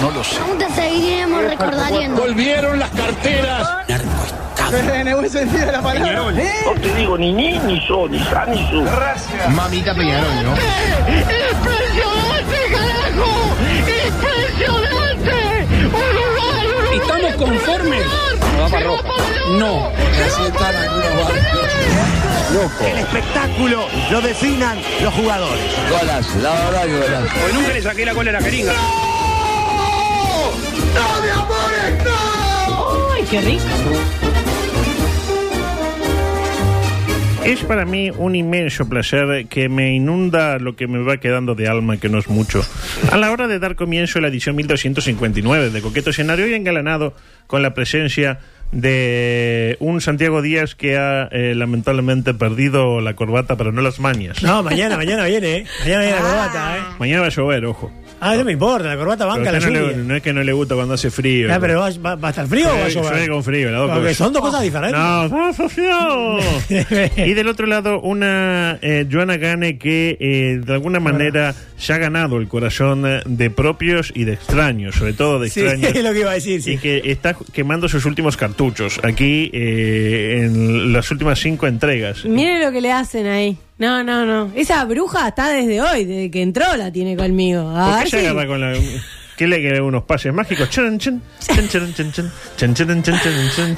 No lo sé. Aún seguiremos recordando. Volvieron las carteras. No te digo ni ni, ni yo, ni sa, ni su. Mamita Peñarol, ¿no? ¡Impresionante, carajo! ¡Impresionante! ¡Uruguay, Uruguay! ¿Estamos conformes? No va para roja. No. El espectáculo lo definan los jugadores. Porque nunca le saqué la cola a la jeringa. ¡Ay, qué rico! Es para mí un inmenso placer que me inunda lo que me va quedando de alma, que no es mucho. A la hora de dar comienzo a la edición 1259 de Coqueto Escenario y engalanado con la presencia de un Santiago Díaz que ha eh, lamentablemente perdido la corbata, pero no las mañas. No, mañana, mañana viene, ¿eh? Mañana viene la corbata, ¿eh? Mañana va a llover, ojo. Ah, no me importa, la corbata banca la no, lluvia. le- no es que no le gusta cuando hace frío. Ah, pero va, va- va a estar frío o va a llover? llueve con frío, dos Porque son dos cosas diferentes. No, y del otro lado, una eh, Joana Gane que eh, de alguna manera se ha ganado el corazón de propios y de extraños, sobre todo de Sí, extraños. es lo que iba a decir, sí. Y que está quemando sus últimos cartuchos aquí eh, en las últimas cinco entregas. Mire lo que le hacen ahí. No, no, no. Esa bruja está desde hoy, desde que entró la tiene conmigo. A ¿Por qué se agarra con la.? que le que unos pases mágicos.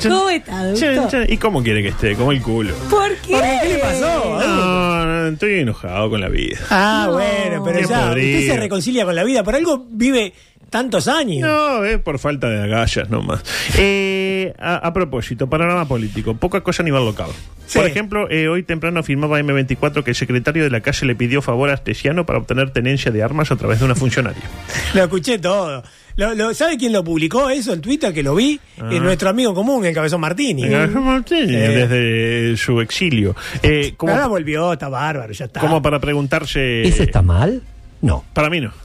¿Cómo está, doctor? ¿Y cómo quiere que esté? Como el culo. ¿Por qué? ¿Por qué le pasó? No, no, estoy enojado con la vida. Ah, No. bueno, pero ya podrido. usted se reconcilia con la vida. Por algo vive tantos años. No, es por falta de agallas nomás. Eh, a, a propósito, panorama político, poca cosa a nivel local. Sí. Por ejemplo, eh, hoy temprano afirmaba M24 que el secretario de la calle le pidió favor a Astesiano para obtener tenencia de armas a través de una funcionaria. Lo escuché todo. Lo, lo- ¿Sabe quién lo publicó eso? El Twitter que lo vi. Ah. Eh, nuestro amigo común, el Cabezón Martini. Desde su exilio. Eh, como, Ahora volvió, está bárbaro, ya está. como para preguntarse... ¿Eso está mal? No. Para mí no.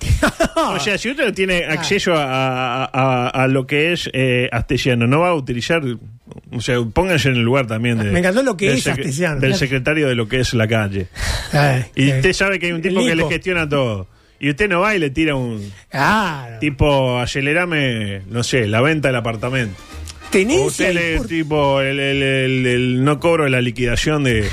O sea, si usted tiene acceso a, a- a- a lo que es eh, Astesiano, no va a utilizar. O sea, pónganse en el lugar también de. Me encantó lo que del es Astesiano. Del secretario de lo que es la calle. Ay, Y eh, usted sabe que hay un tipo que le gestiona todo. Y usted no va y le tira un Claro. tipo, acelerame, no sé, la venta del apartamento. O Tenencia usted y le, por- tipo, el, el- el- el no cobro la liquidación de,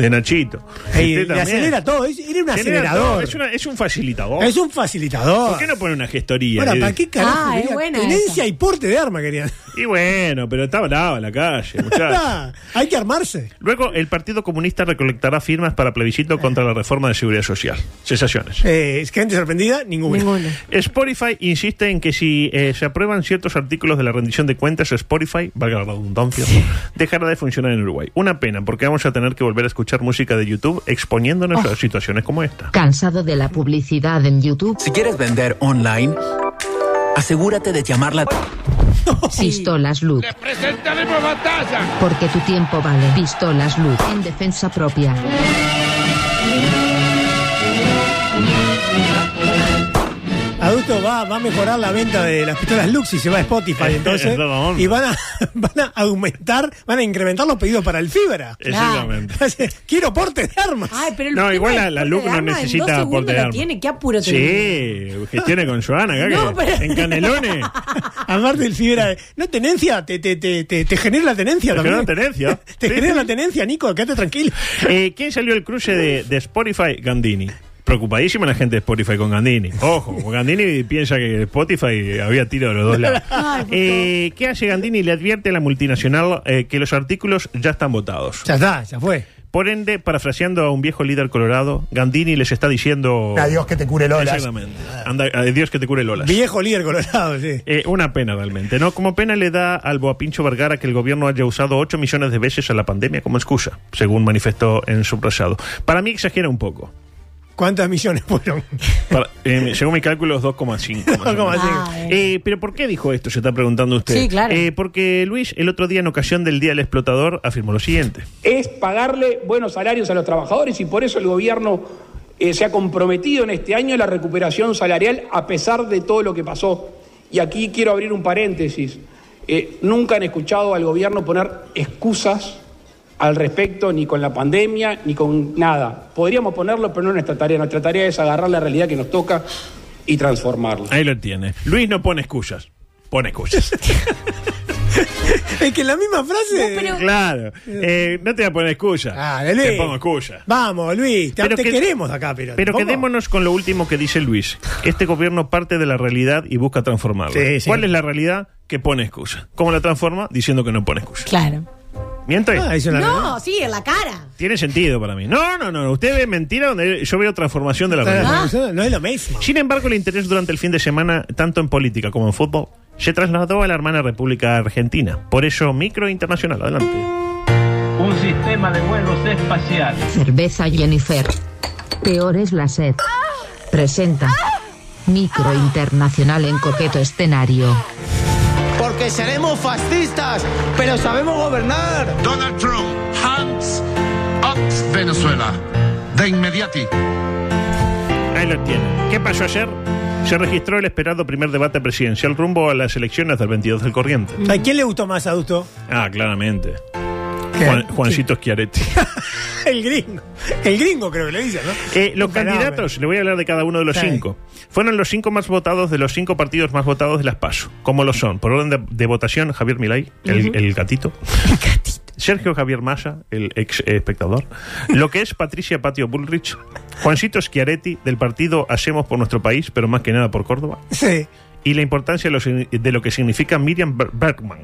de Nachito. Ey, le también. acelera todo. Es, era un acelerador. todo, Es, una- es un facilitador. Es un facilitador. ¿Por qué no pone una gestoría? Ahora, Eh, ¿para qué carajo? Ah, es quería buena Tenencia esa. y porte de arma querían. Y bueno, pero está brava la calle, muchachos. Hay que armarse. Luego, el Partido Comunista recolectará firmas para plebiscito contra la reforma de seguridad social. Sensaciones. Eh, ¿Es gente sorprendida? Ninguna. Ninguno. Spotify insiste en que si eh, se aprueban ciertos artículos de la rendición de cuentas, Spotify, valga la redundancia, dejará de funcionar en Uruguay. Una pena, porque vamos a tener que volver a escuchar música de YouTube exponiéndonos a situaciones como esta. ¿Cansado de la publicidad en YouTube? Si quieres vender online, asegúrate de llamarla. Pistolas Luz. Presentaremos batalla. Porque tu tiempo vale. Pistolas Luz. En defensa propia. Adulto va, va a mejorar la venta de las pistolas Lux y se va a Spotify entonces. Y van a, van a aumentar, van a incrementar los pedidos para el fibra. Exactamente. Quiero porte de armas. Ay, pero el No, igual la- la de no necesita porte de lo arma. tiene, qué apuro tiene. Sí, gestione con Joana acá, No, que- pero- en Canelones. Aparte del fibra. No, tenencia, te, te, te, te, te genera la tenencia Te genera tenencia. te genera la tenencia, Nico, quédate tranquilo. Eh, ¿Quién salió el cruce de, de Spotify? Gandini. Preocupadísima la gente de Spotify con Gandini. Ojo, Gandini piensa que Spotify había tiro de los dos lados. Eh, ¿Qué hace Gandini? Le advierte a la multinacional eh, que los artículos ya están votados. Ya está, ya fue. Por ende, parafraseando a un viejo líder colorado, Gandini les está diciendo... Adiós que te cure Lola. Exactamente. Anda, adiós que te cure Lola. Viejo líder colorado, sí. Eh, una pena realmente, ¿no? Como pena le da al Boapincho Vergara que el gobierno haya usado 8 millones de veces a la pandemia como excusa, según manifestó en su pasado. Para mí exagera un poco. ¿Cuántas millones fueron? Para- eh, según mi cálculo, es 2,5. más o menos. Ah, bien. Eh, pero ¿por qué dijo esto? Se está preguntando usted. Sí, claro. Eh, porque Luis, el otro día en ocasión del Día del Explotador, afirmó lo siguiente. Es pagarle buenos salarios a los trabajadores y por eso el gobierno eh, se ha comprometido en este año la recuperación salarial a pesar de todo lo que pasó. Y aquí quiero abrir un paréntesis. Eh, nunca han escuchado al gobierno poner excusas al respecto, ni con la pandemia, ni con nada. Podríamos ponerlo, pero no es nuestra tarea. Nuestra tarea es agarrar la realidad que nos toca y transformarla. Ahí lo tiene. Luis no pone excusas. Pone excusas. Es que en la misma frase. No, pero- claro. Eh, no te voy a poner excusas. Ah, Luis. Te pongo excusas. Vamos, Luis, te, Pero te que- queremos acá, pero. Pero quedémonos con lo último que dice Luis. Este gobierno parte de la realidad y busca transformarla. Sí, sí. ¿Cuál es la realidad? Que pone excusas. ¿Cómo la transforma? Diciendo que no pone excusas. Claro. ¿Miente? Ah, eso es la realidad. No, sí, en la cara. Tiene sentido para mí. No, no, no. Usted ve mentira donde yo veo transformación de la realidad. No, no es lo mismo. Sin embargo, el interés durante el fin de semana, tanto en política como en fútbol, se trasladó a la hermana República Argentina. Por eso, micro internacional. Adelante. Un sistema de vuelos espacial. Cerveza Jennifer. Peor es la sed. Presenta. Micro internacional en coqueto escenario. Porque seremos fascistas, pero sabemos gobernar. Donald Trump, hands up Venezuela. De inmediati. Ahí lo tiene. ¿Qué pasó ayer? Se registró el esperado primer debate presidencial rumbo a las elecciones del 22 del corriente. ¿A quién le gustó más, adulto? Ah, claramente. ¿Qué? Juan- Juancito Schiaretti. El gringo. El gringo creo que le dice, ¿no? Eh, los candidatos, le voy a hablar de cada uno de los Sí. cinco. Fueron los cinco más votados de los cinco partidos más votados de las PASO. Como lo son, por orden de, de votación, Javier Milei, el, Ujú. el gatito. Sergio Javier Massa, el ex espectador. Lo que es Patricia Patio Bullrich. Juancito Schiaretti, del partido Hacemos por nuestro país, pero más que nada por Córdoba. Sí. Y la importancia de lo, de lo que significa Miriam Ber- Bergman.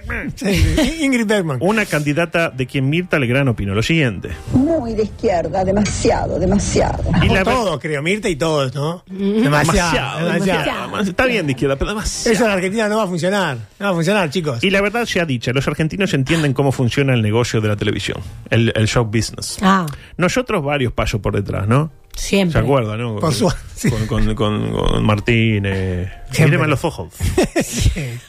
Bergman. sí. Ingrid Bergman. Una candidata de quien Mirta Legrand opinó lo siguiente. Muy de izquierda, demasiado, demasiado. Y la todos, creo, Mirta y todos, ¿no? Demasiado, demasiado. Está bien de izquierda, pero demasiado. Eso en Argentina no va a funcionar. No va a funcionar, chicos. Y la verdad sea dicha, los argentinos entienden cómo funciona el negocio de la televisión, el, el show business. Ah, Nosotros varios pasos por detrás, ¿no? siempre. ¿Se acuerdan, no? Por su- sí. con, con, con- con Martín, eh, Siempre. Míreme los ojos.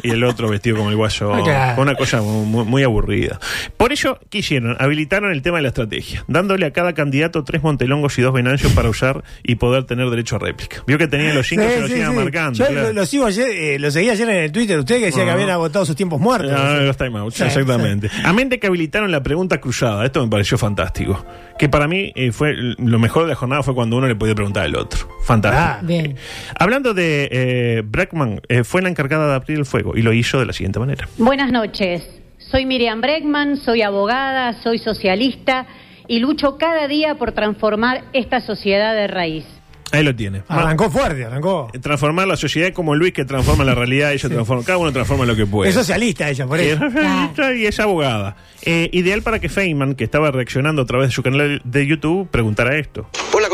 Y el otro vestido como el guaso. Claro. Una cosa muy, muy aburrida. Por eso, ¿qué hicieron? Habilitaron el tema de la estrategia, dándole a cada candidato tres montelongos y dos venancios para usar y poder tener derecho a réplica. Vio que tenían los cinco Sí, se los sí, iban sí. marcando. Yo claro. lo, lo sigo ayer, eh, lo seguí ayer en el Twitter, usted que decía que Ah. habían agotado sus tiempos muertos. No, no, los timeouts, Sí, exactamente. Amén de que habilitaron la pregunta cruzada. Esto me pareció fantástico. Que para mí eh, fue lo mejor de la jornada fue cuando uno le podía preguntar al otro. Fantástico. Ah. Bien. Hablando de eh, Breckman, eh, fue la encargada de abrir el fuego y lo hizo de la siguiente manera. Buenas noches. Soy Miriam Bregman, soy abogada, soy socialista y lucho cada día por transformar esta sociedad de raíz. Ahí lo tiene. Arrancó fuerte, arrancó. Transformar la sociedad como Luis que transforma la realidad, ella transforma, cada uno transforma lo que puede. Es socialista ella, por eso. es, y es abogada. Eh, ideal para que Feynman, que estaba reaccionando a través de su canal de YouTube, preguntara esto.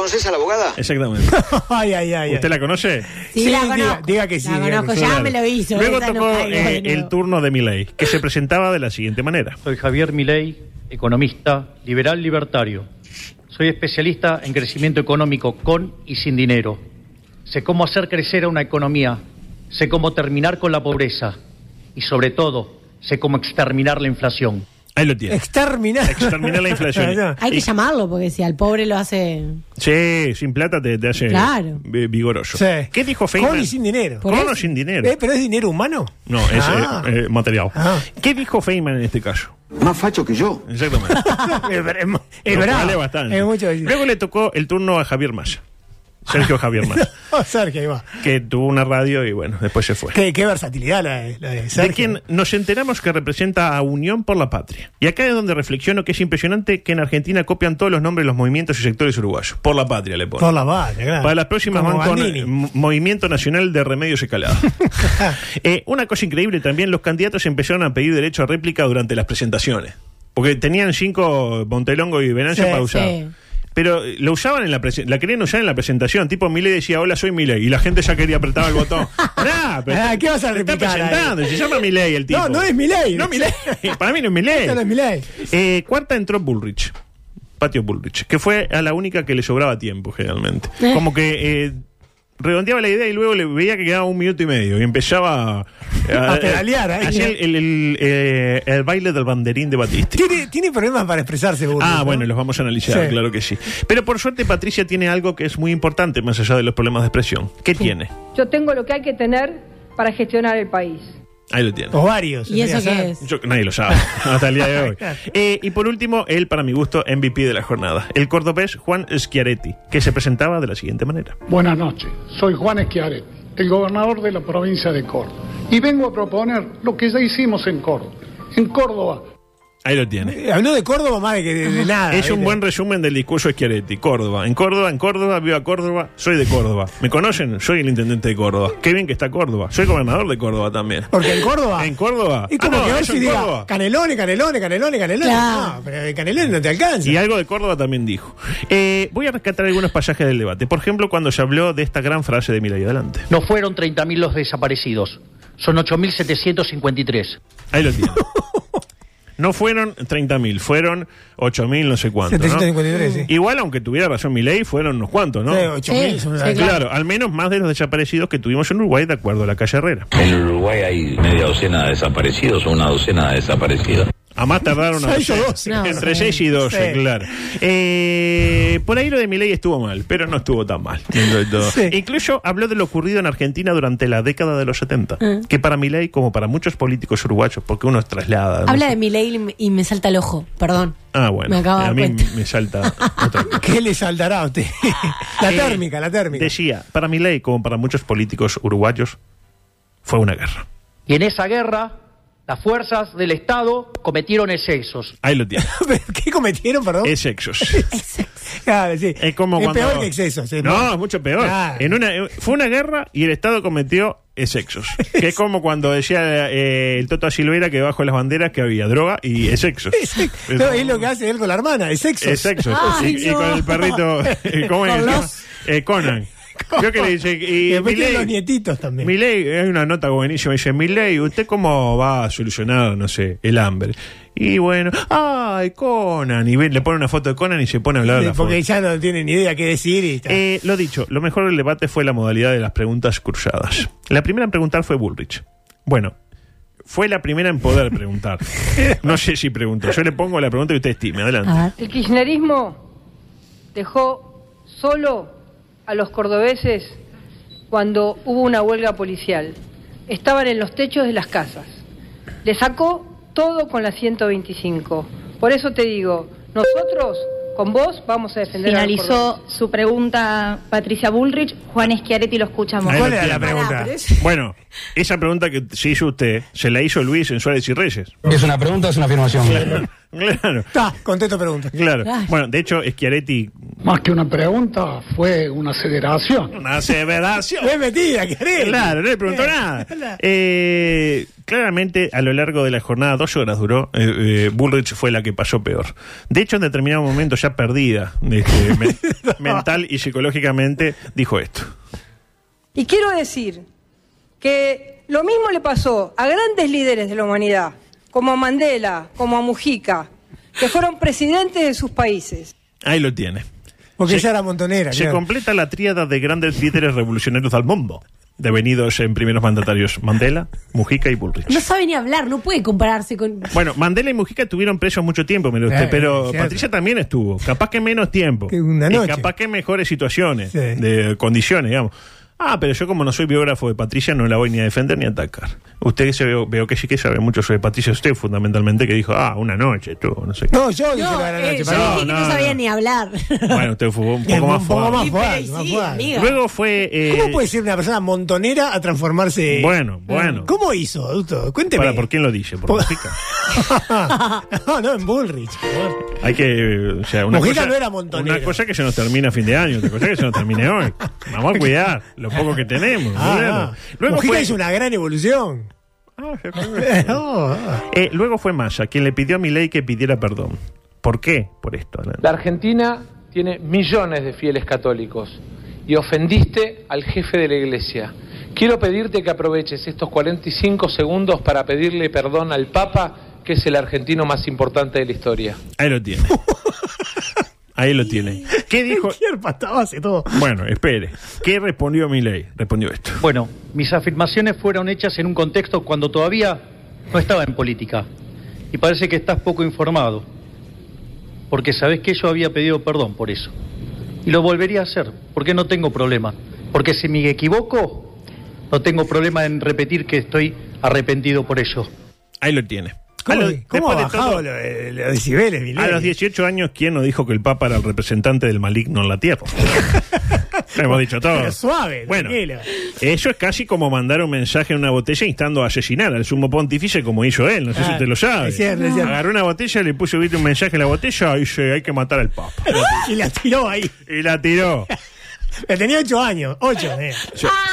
¿Vos la conocés a la abogada? Exactamente. ay, ay, ay. ¿Usted la conoce? Sí, Sí, la diga- conozco. diga que sí, La diga que conozco, sí. ya Claro. me lo hizo. Luego no tocó eh, el turno de Milei, que se presentaba de la siguiente manera. Soy Javier Milei, economista, liberal libertario. Soy especialista en crecimiento económico con y sin dinero. Sé cómo hacer crecer a una economía, sé cómo terminar con la pobreza y sobre todo sé cómo exterminar la inflación. Ahí lo tiene. Exterminar. Exterminar la inflación. Hay que Y- llamarlo porque si al pobre lo hace. Sí, sin plata te, te hace Claro. vi- vigoroso. Sí. ¿Qué dijo Feynman? Con y sin dinero. Con o sin dinero. Eh, ¿Pero es dinero humano? No, es Ah. eh, eh, material. Ah. ¿Qué dijo Feynman en este caso? Más facho que yo. Exactamente. es es- es bravo. vale bastante. Es mucho decir. Luego le tocó el turno a Javier Massa. Sergio Javier Massa. Oh, Sergio, ahí va. que tuvo una radio y bueno, después se fue. Qué, qué versatilidad la de, la de De Sergio. quien nos enteramos que representa a Unión por la Patria. Y acá es donde reflexiono que es impresionante que en Argentina copian todos los nombres de los movimientos y sectores uruguayos. Por la Patria le ponen. Por la patria, claro. Para las próximas van con Movimiento Nacional de Remedios y Calada. Eh, una cosa increíble también, los candidatos empezaron a pedir derecho a réplica durante las presentaciones. Porque tenían cinco Montelongo y Venancio Sí, para usar. sí. Pero eh, lo usaban en la presen- la querían usar en la presentación. Tipo, Milei decía, hola, soy Milei. Y la gente ya quería apretar el botón. Pará, pero Ah, ¿qué vas a se está replicar ahí? presentando. Se llama Milei el tipo. No, no es Milei. No, Milei. Para mí no es. Esto no es Milei. Eh, cuarta entró Bullrich. Patio Bullrich. Que fue a la única que le sobraba tiempo, generalmente. Eh. Como que... eh, redondeaba la idea y luego le veía que quedaba un minuto y medio y empezaba a, A pedalear ahí. hacía el, el- el, eh, el baile del banderín de Batista. Tiene, tiene problemas para expresarse, Ah, ¿no? bueno, los vamos a analizar, Sí. claro que sí. Pero por suerte Patricia tiene algo que es muy importante más allá de los problemas de expresión. ¿Qué tiene? Yo tengo lo que hay que tener para gestionar el país. Ahí lo tiene. Ovarios. ¿Y eso qué es? Yo- nadie lo sabe hasta el día de hoy. Eh, y por último, él, para mi gusto, MVP de la jornada. El cordobés Juan Schiaretti, que se presentaba de la siguiente manera. Buenas noches, soy Juan Schiaretti, el gobernador de la provincia de Córdoba. Y vengo a proponer lo que ya hicimos en Córdoba. En Córdoba Ahí lo tiene. Eh, Habló de Córdoba más de que de, de nada. Es un buen resumen del discurso de Schiaretti. Córdoba. En Córdoba, en Córdoba, viva Córdoba. Soy de Córdoba. ¿Me conocen? Soy el intendente de Córdoba. Qué bien que está Córdoba. Soy gobernador de Córdoba también. Porque en Córdoba. En Córdoba. Es como Ah, no, que a ver eso si diga Córdoba. canelones, canelones, canelones, canelones. Claro. No, pero el canelón no te alcanza. Y algo de Córdoba también dijo. Eh, voy a rescatar algunos pasajes del debate. Por ejemplo, cuando se habló de esta gran frase de Milay. Adelante. No fueron 30.000 los desaparecidos, son 8.753. Ahí lo tiene. No fueron 30.000, fueron 8.000 no sé cuánto. ¿no? 753, sí. Igual, aunque tuviera razón Milei, fueron unos cuantos, ¿no? Sí, 8.000 son una- sí, Claro, al menos más de los desaparecidos que tuvimos en Uruguay, de acuerdo a la calle Herrera. En Uruguay hay media docena de desaparecidos o una docena de desaparecidos. A más tardaron a Seis o doce. No, entre sí. 6 y 12, Sí. claro. Eh, por ahí lo de Milei estuvo mal, pero no estuvo tan mal. Sí. Incluso habló de lo ocurrido en Argentina durante la década de los 70, que para Milei, como para muchos políticos uruguayos, porque uno traslada... no Habla sé. de mi ley y me salta el ojo, perdón. Ah, bueno. Me acabo a mí cuenta. me salta otra cosa. ¿Qué le saltará a usted? la Eh, térmica, la térmica. Decía, para Milei, como para muchos políticos uruguayos, fue una guerra. Y en esa guerra, las fuerzas del Estado cometieron excesos. Ahí lo tiene. ¿Qué cometieron, perdón? Excesos. Claro, sí. Es como es cuando... peor que excesos. No, es mucho peor. Claro. En una, fue una guerra y el Estado cometió excesos. que es como cuando decía eh, el Toto Silveira que bajo las banderas que había droga y excesos. No, es lo que hace él con la hermana. Excesos. Ay, y, con el perrito, ¿cómo es? Con los- Eh, Conan. Creo que le dice... Y Y después los nietitos también. Hay una nota buenísima, dice, Milei, ¿usted cómo va a solucionar, no sé, el hambre? Y bueno, ¡ay, Conan! Y ve- le pone una foto de Conan y se pone a hablar de la Porque foto. ya no tiene ni idea qué decir y está. Eh, lo dicho, lo mejor del debate fue la modalidad de las preguntas cruzadas. La primera en preguntar fue Bullrich. Bueno, fue la primera en poder preguntar. No sé si preguntó. Yo le pongo la pregunta y usted estime. Adelante. El kirchnerismo dejó solo a los cordobeses cuando hubo una huelga policial. Estaban en los techos de las casas. Le sacó todo con la 125. Por eso te digo, nosotros con vos vamos a defender a Finalizó su pregunta Patricia Bullrich. Juan Schiaretti lo escuchamos. Ahí lo tiene. Bueno, esa pregunta que se hizo usted, se la hizo Luis en Suárez y Reyes. ¿Es una pregunta o es una afirmación? Claro. Está, contesto pregunta. Claro. Bueno, de hecho, Schiaretti. Más que una pregunta, fue una aceleración. Una aseveración. Es metida, ¿querés? Claro, no le preguntó nada. Eh, claramente, a lo largo de la jornada, dos horas duró, eh, eh, Bullrich fue la que pasó peor. De hecho, en determinado momento, ya perdida este, me- mental y psicológicamente, dijo esto. Y quiero decir que lo mismo le pasó a grandes líderes de la humanidad, como a Mandela, como a Mujica, que fueron presidentes de sus países. Ahí lo tiene. Porque Se- ella era montonera. Se claro. completa la tríada de grandes líderes revolucionarios del mundo, devenidos en primeros mandatarios Mandela, Mujica y Bullrich. No sabe ni hablar, no puede compararse con. Bueno, Mandela y Mujica estuvieron presos mucho tiempo, mire usted, Eh, pero cierto. Patricia también estuvo. Capaz que menos tiempo. Que una Y noche. capaz que mejores situaciones, Sí. de condiciones, digamos. Ah, pero yo como no soy biógrafo de Patricia no la voy ni a defender ni a atacar. Usted se veo, veo que sí que sabe mucho sobre Patricia, usted fundamentalmente que dijo, ah, una noche, tú, no sé qué. No, yo dije No, la gran eh, noche. yo perdón. dije que no, no, sabía no. ni hablar. Bueno, usted fue un poco más un poco fuerte. más fuerte, sí, fuerte. Luego fue... eh, ¿Cómo puede ser una persona montonera a transformarse? Bueno, bueno. ¿Cómo hizo, adulto? Cuénteme. Para, ¿Por quién lo dice? ¿Por Mujica? no, no, en Bullrich. Hay que... O sea, una Mujica cosa, no era montonero. Una cosa que se nos termina a fin de año, otra cosa que se nos termine hoy. Vamos a cuidar lo poco que tenemos. Ah, ah. Luego Mujica fue- hizo una gran evolución. Eh, luego fue Massa quien le pidió a Milei que pidiera perdón. ¿Por qué? Por esto. Alan. La Argentina tiene millones de fieles católicos y ofendiste al jefe de la iglesia. Quiero pedirte que aproveches estos 45 segundos para pedirle perdón al Papa, que es el argentino más importante de la historia. Ahí lo tiene. Ahí lo tiene. ¿Qué dijo? hace todo. Bueno, espere. ¿Qué respondió Milei? Respondió esto. Bueno, mis afirmaciones fueron hechas en un contexto cuando todavía no estaba en política. Y parece que estás poco informado. Porque sabes que yo había pedido perdón por eso. Y lo volvería a hacer, porque no tengo problema. Porque si me equivoco, no tengo problema en repetir que estoy arrepentido por ello. Ahí lo tiene. ¿Cómo, ha de todo- los decibeles? A los 18 años, ¿quién no dijo que el Papa era el representante del maligno en la tierra? Lo hemos dicho todo. Pero suave, Bueno, tranquilo. eso es casi como mandar un mensaje en una botella instando a asesinar al sumo pontífice como hizo él. No sé Ah, si usted lo sabe. es cierto, es cierto. Agarró una botella, le puso ¿viste, un mensaje en la botella y dice, hay que matar al Papa. y la tiró ahí. Y la tiró. Le tenía ocho años. Ocho, eh.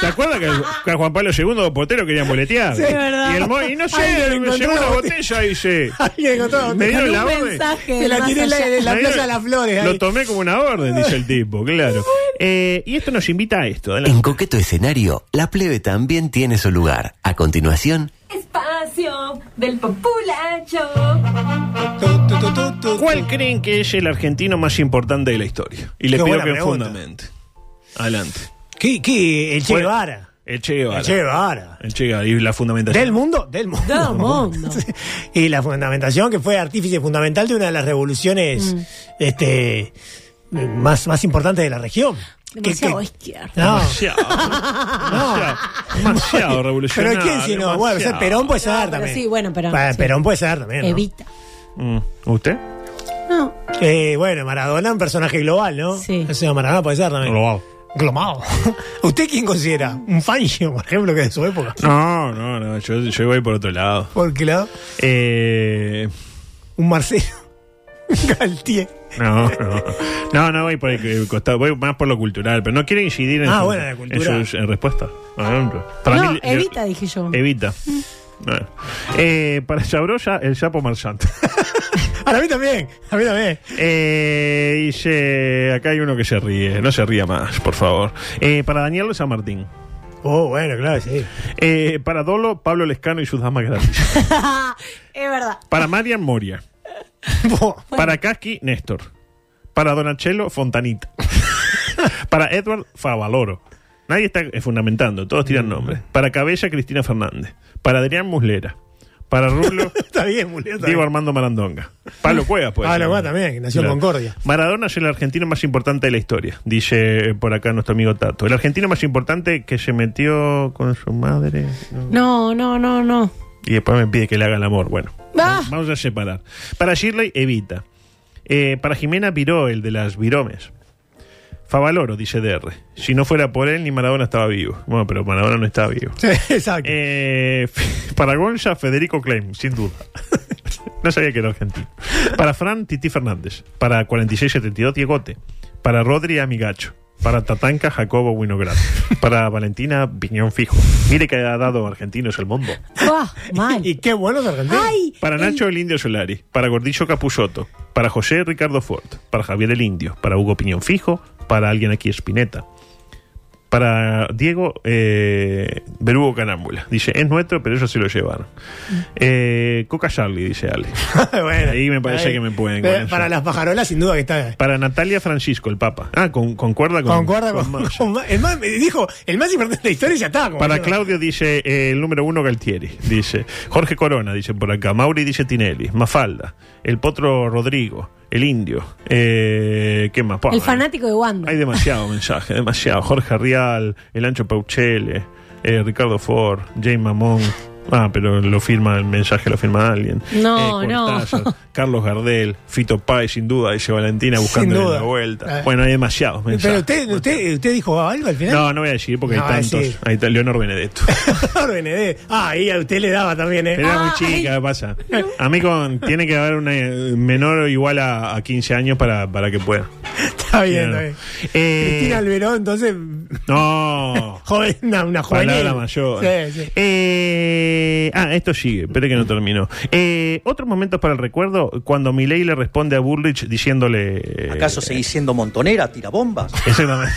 ¿Se acuerda que, que a Juan Pablo II los poteros querían boletear? Sí, es verdad. Y, el mo- y no sé, me llegó una botella. botella y dice... Alguien Me dieron la Un orden. mensaje la tiré en la, en la Plaza de las Flores. Lo tomé como una orden, dice el tipo, claro. Eh, y esto nos invita a esto. adelante. En coqueto escenario, la plebe también tiene su lugar. A continuación, Espacio del populacho. ¿Cuál creen que es el argentino más importante de la historia? Y le Qué pido que pregunta. fundamente. Adelante. ¿Qué, qué? El Che Fue- Guevara. El Che Guevara. El Che Guevara. El Che Guevara. Y la fundamentación. Del mundo, del mundo. Del mundo. y la fundamentación que fue artífice fundamental de una de las revoluciones Mm. este, más, más importantes de la región. Demasiado Que- izquierda. No. Demasiado. demasiado, demasiado revolucionario. Pero ¿quién si no? Bueno, demasiado. Perón puede ser pero también. sí, bueno, Perón, Pa- sí. Perón puede ser también. ¿no? Evita. Mm. ¿Usted? No. Eh, bueno, Maradona, un personaje global, ¿no? Sí. El señor Maradona puede ser también. Global. Global. ¿Usted quién considera? ¿Un Fangio, por ejemplo, que es de su época? No, no, no. Yo, yo voy por otro lado. ¿Por qué lado? Eh, Un Marcelo. Un Galtier. no, no. No, no voy por el costado. Voy más por lo cultural. Pero no quiero incidir en, Ah, sus- bueno, la en eh, por ejemplo. Para no, mí, yo- evita, dije yo. Evita. Bueno. Eh, para Sabrosa, el sapo marchante. A mí también. A mí también. Eh, dice, acá hay uno que se ríe. No se ría más, por favor. Eh, para Daniel de San Martín. Oh, bueno, claro, sí. Eh, para Dolo, Pablo Lescano y sus damas gratis. es verdad. Para Marian Moria. Para Kaski, Néstor. Para Donatello, Fontanita. Para Edward, Favaloro. Nadie está eh, fundamentando, todos tiran nombres. Para Cabella, Cristina Fernández. Para Adrián Muslera. Para Rulo, Está bien, está Diego bien. Armando Marandonga. Pablo Cueva, pues. Pablo Cueva también, que nació en Concordia. Maradona es el argentino más importante de la historia, dice eh, por acá nuestro amigo Tato. El argentino más importante que se metió con su madre. No, no, no, no. Y después me pide que le haga el amor. Bueno, Ah. vamos a separar. Para Shirley, Evita. Eh, para Jimena Piró, el de las viromes. Favaloro, dice DR. Si no fuera por él, ni Maradona estaba vivo. Bueno, pero Maradona no estaba vivo. Sí, exacto. Eh, para Gonza, Federico Klein, sin duda. no sabía que era argentino. Para Fran, Titi Fernández. Para 4672, Diegote. Para Rodri, Amigacho. Para Tatanka, Jacobo Winograd. Para Valentina, Piñón Fijo. Mire que ha dado argentinos el mundo. Ah, mal. Y qué buenos argentinos. Ay, Para Nacho el Indio Solari, para Gordillo Capusotto, para José Ricardo Ford, para Javier el Indio, para Hugo Piñón Fijo, para alguien aquí Espineta, para Diego eh, Berugo Canámbula. Dice, es nuestro, pero ellos se lo llevaron. Eh, Coca Charlie, dice Ale. Bueno, Ahí me parece ahí. que me pueden. Eso. Para las pajarolas, sin duda que está. Para Natalia Francisco, el Papa. Ah, con, concuerda con. Concuerda con. el más, dijo, el más importante de la historia ya está. como Para Claudio dice eh, el número uno Galtieri, dice Jorge Corona, dice por acá, Mauri dice Tinelli, Mafalda, el Potro Rodrigo, el Indio, eh, ¿qué más? El fanático de Wanda. Hay demasiado mensaje, demasiado. Jorge Rial, el Ancho Pauchele, eh, Ricardo Ford, James Mamón. Ah, pero lo firma el mensaje, lo firma alguien. No, Eh, no. Carlos Gardel, Fito Páez, sin duda, dice Valentina buscando duda. la vuelta. Eh. Bueno, hay demasiados mensajes. Pero usted, usted, usted dijo algo al final. No, no voy a decir porque No, hay tantos. sí. Ahí está Leonor Benedetto. BND. Ah, ahí a usted le daba también, ¿eh? Era muy chica, ¿qué pasa? A mí con, tiene que haber una menor o igual a, a 15 años para, para que pueda. Está bien, Claro. está bien. Eh, Cristina Alberón, entonces. No. Joven, una, una juvenil. Palabra mayor. Sí, sí. Eh, ah, esto sigue, espere que no terminó. Eh, otros momentos para el recuerdo, cuando Milei le responde a Bullrich diciéndole... ¿Acaso seguís siendo montonera, tirabombas? Exactamente.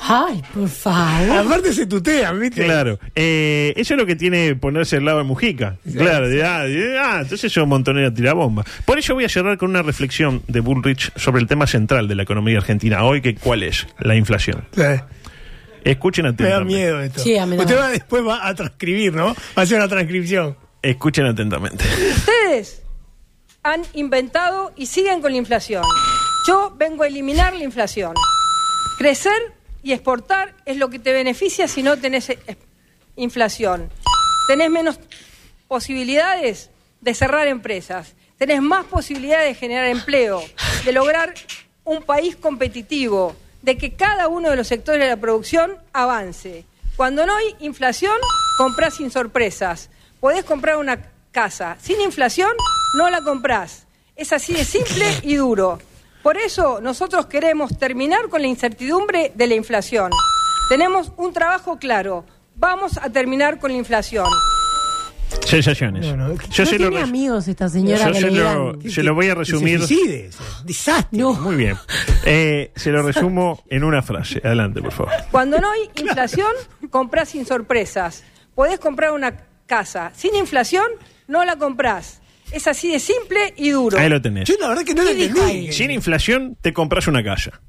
Ay, por favor. Aparte se tutean, ¿viste? Claro. Eh, eso es lo que tiene ponerse al lado de Mujica. Claro. de, ah, ah, entonces yo montonera tirabomba. Por eso voy a cerrar con una reflexión de Bullrich sobre el tema central de la economía argentina hoy, que ¿cuál es? La inflación. Sí. Escuchen Me da atentamente. miedo esto. Sí, a mí Usted va, después va a transcribir, ¿no? Va a hacer una transcripción. Escuchen atentamente. Ustedes han inventado y siguen con la inflación. Yo vengo a eliminar la inflación. Crecer y exportar es lo que te beneficia si no tenés eh, inflación. Tenés menos posibilidades de cerrar empresas. Tenés más posibilidades de generar empleo, de lograr un país competitivo, de que cada uno de los sectores de la producción avance. Cuando no hay inflación, comprás sin sorpresas. Podés comprar una casa. Sin inflación, no la comprás. Es así de simple y duro. Por eso nosotros queremos terminar con la incertidumbre de la inflación. Tenemos un trabajo claro. Vamos a terminar con la inflación. Sensaciones. Yo no se lo, tiene res- amigos esta señora yo que se le lo, se lo voy a se resumir. suicide, ese. Desastre. Muy bien. Eh, se lo resumo en una frase. Adelante, por favor. Cuando no hay inflación, comprás sin sorpresas. Podés comprar una casa. Sin inflación, no la comprás. Es así de simple y duro. Ahí lo tenés. Yo la verdad que no lo ¿Qué dijo entendí. Sin inflación, te compras una casa.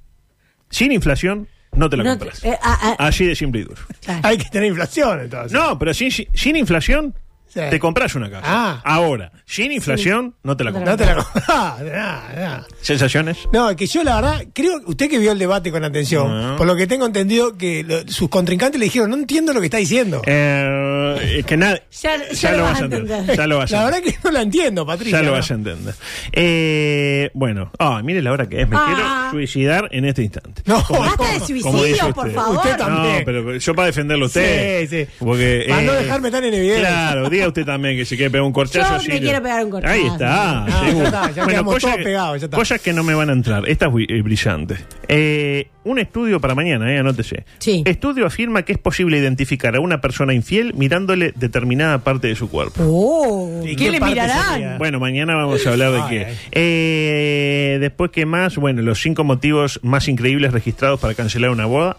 Sin inflación, no te la No compras. te- eh, ah, ah, Así de simple y duro. Hay que tener inflación, entonces. No, pero sin, sin inflación, Sí. te compras una casa. Ah. Ahora, sin inflación, no te la compras. No te la Ah, nah, nah. ¿Sensaciones? No, que yo la verdad, creo, usted que vio el debate con atención, por lo que tengo entendido que lo- sus contrincantes le dijeron, no entiendo lo que está diciendo. Eh, es que nada. Ya- ya lo vas a entender. Ya lo vas a la entender. verdad que no la entiendo, Patricia. Ya lo ¿no? vas a entender. Eh, bueno, ah, mire la hora que es. Me Ah. quiero suicidar en este instante. No, Basta de Como suicidio, por favor. Usted también. No, pero yo para defenderlo a usted. Sí, sí. Porque, Para no eh, dejarme tan en evidencia. Claro, diga usted también que se quiere pegar un corchazo. Yo me quiero pegar un corchazo. Ahí está. Ah, seguro. ya está, ya quedamos cosas, todos pegados, ya está. cosas que no me van a entrar. Esta es eh, brillante. Eh, un estudio para mañana, eh, anótese. Sí. Estudio afirma que es posible identificar a una persona infiel mirándole determinada parte de su cuerpo. Oh, ¿Y ¿qué qué le mirarán? sería? Bueno, mañana vamos a hablar de qué. Eh, después, ¿qué más? Bueno, los cinco motivos más increíbles registrados para cancelar una boda.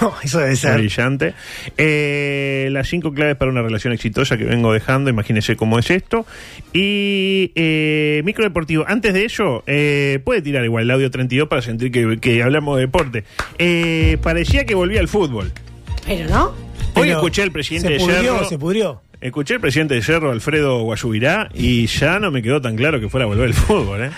No, eso debe ser. Brillante. Eh, las cinco claves para una relación exitosa que vengo dejando, imagínense cómo es esto. Y eh, micro deportivo. Antes de eso, eh, puede tirar igual el audio 32 para sentir que, que hablamos de deporte. Eh, parecía que volvía al fútbol. Pero no. Hoy Pero escuché al presidente se de Cerro. se pudrió. Escuché al presidente de Cerro, Alfredo Guayubirá, y ya no me quedó tan claro que fuera a volver el fútbol. ¿eh?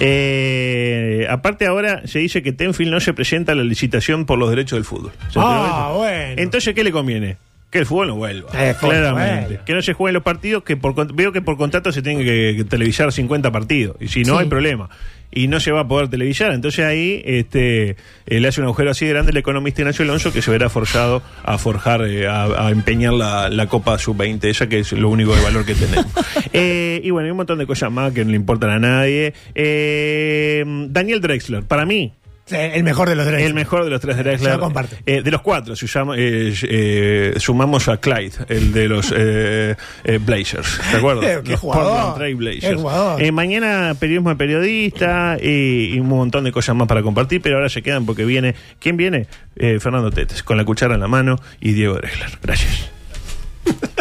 Eh, aparte ahora se dice que Tenfield no se presenta a la licitación por los derechos del fútbol. ¿Se enteró de Ah, bueno. Entonces, ¿qué le conviene? Que el fútbol no vuelva. Eh, claramente. bueno. Que no se jueguen los partidos, que por, veo que por contrato se tienen que, que televisar 50 partidos. Y si no, Sí. hay problema. Y no se va a poder televisar. Entonces ahí este, eh, le hace un agujero así de grande el economista Ignacio Alonso que se verá forzado a forjar, eh, a, a empeñar la, la Copa Sub-20, esa que es lo único de valor que tenemos. Eh, y bueno, hay un montón de cosas más que no le importan a nadie. Eh, Daniel Drexler, para mí, el mejor de los tres. el mejor de los tres Drexler. Yo comparto. Eh, de los cuatro, si usamos, eh, eh, sumamos a Clyde, el de los eh, eh, Blazers. ¿De acuerdo? Eh, qué los jugador, Portland Trail Blazers. qué jugador. Eh, mañana periodismo de periodista y, y un montón de cosas más para compartir, pero ahora se quedan porque viene. ¿Quién viene? Eh, Fernando Tetes, con la cuchara en la mano y Diego Drexler. Gracias.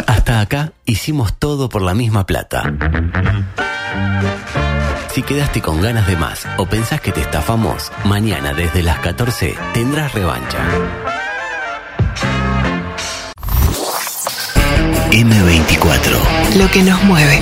Hasta acá hicimos todo por la misma plata. Si quedaste con ganas de más o pensás que te estafamos, mañana desde las 14 tendrás revancha. M24. Lo que nos mueve.